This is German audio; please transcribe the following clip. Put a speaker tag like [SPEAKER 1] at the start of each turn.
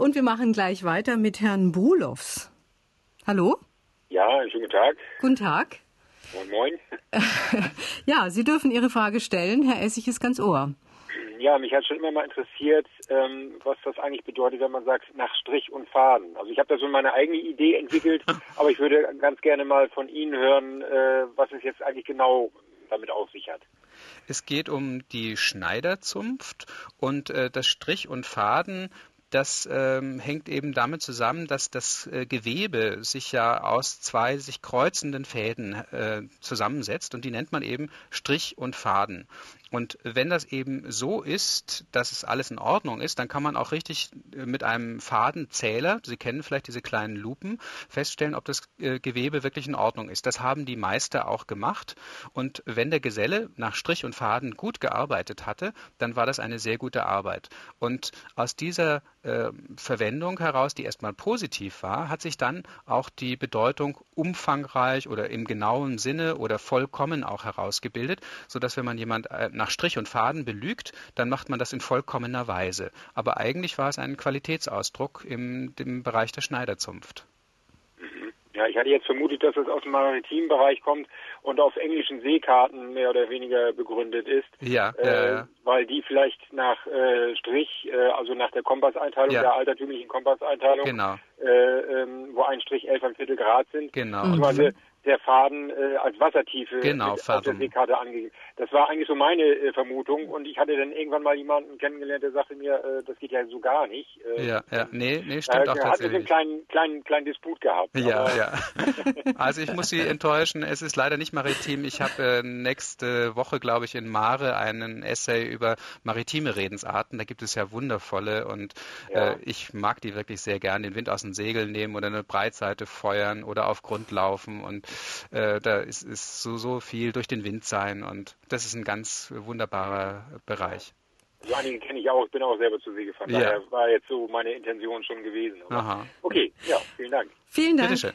[SPEAKER 1] Und wir machen gleich weiter mit Herrn Brulows. Hallo?
[SPEAKER 2] Ja, schönen guten Tag.
[SPEAKER 1] Guten Tag.
[SPEAKER 2] Moin, moin.
[SPEAKER 1] ja, Sie dürfen Ihre Frage stellen. Herr Essig ist ganz ohr.
[SPEAKER 2] Ja, mich hat schon immer mal interessiert, ähm, was das eigentlich bedeutet, wenn man sagt, nach Strich und Faden. Also ich habe da so meine eigene Idee entwickelt, aber ich würde ganz gerne mal von Ihnen hören, äh, was es jetzt eigentlich genau damit auf sich hat.
[SPEAKER 3] Es geht um die Schneiderzunft und äh, das Strich und Faden das ähm, hängt eben damit zusammen, dass das äh, Gewebe sich ja aus zwei sich kreuzenden Fäden äh, zusammensetzt und die nennt man eben Strich und Faden. Und wenn das eben so ist, dass es alles in Ordnung ist, dann kann man auch richtig äh, mit einem Fadenzähler, Sie kennen vielleicht diese kleinen Lupen, feststellen, ob das äh, Gewebe wirklich in Ordnung ist. Das haben die Meister auch gemacht. Und wenn der Geselle nach Strich und Faden gut gearbeitet hatte, dann war das eine sehr gute Arbeit. Und aus dieser äh, Verwendung heraus, die erstmal positiv war, hat sich dann auch die Bedeutung umfangreich oder im genauen Sinne oder vollkommen auch herausgebildet, sodass wenn man jemand äh, nach Strich und Faden belügt, dann macht man das in vollkommener Weise. Aber eigentlich war es ein Qualitätsausdruck im, im Bereich der Schneiderzunft.
[SPEAKER 2] Mhm. Ja, ich hatte jetzt vermutet, dass es aus dem maritimen Bereich kommt und auf englischen Seekarten mehr oder weniger begründet ist.
[SPEAKER 3] Ja,
[SPEAKER 2] äh, äh, weil die vielleicht nach äh, Strich, äh, also nach der Kompasseinteilung, ja. der altertümlichen Kompasseinteilung,
[SPEAKER 3] genau.
[SPEAKER 2] Äh, ähm, wo ein Strich elf ein Viertel Grad sind,
[SPEAKER 3] genau.
[SPEAKER 2] Mhm der Faden äh, als Wassertiefe
[SPEAKER 3] genau,
[SPEAKER 2] auf der Seekarte angegeben. Das war eigentlich so meine äh, Vermutung und ich hatte dann irgendwann mal jemanden kennengelernt, der sagte mir, äh, das geht ja so gar nicht.
[SPEAKER 3] Äh, ja, ja, nee, nee, stimmt auch tatsächlich.
[SPEAKER 2] Hat einen kleinen, kleinen, kleinen Disput gehabt.
[SPEAKER 3] Ja, ja. also ich muss Sie enttäuschen, es ist leider nicht maritim. Ich habe äh, nächste Woche, glaube ich, in Mare einen Essay über maritime Redensarten. Da gibt es ja wundervolle und ja. äh, ich mag die wirklich sehr gern. Den Wind aus den Segeln nehmen oder eine Breitseite feuern oder auf Grund laufen und äh, da ist, ist so, so viel durch den Wind sein und das ist ein ganz wunderbarer Bereich.
[SPEAKER 2] So einige kenne ich auch, ich bin auch selber zu See gefahren. Ja. Daher war jetzt so meine Intention schon gewesen.
[SPEAKER 3] Aha.
[SPEAKER 2] Okay, ja, vielen Dank.
[SPEAKER 1] Vielen Dank.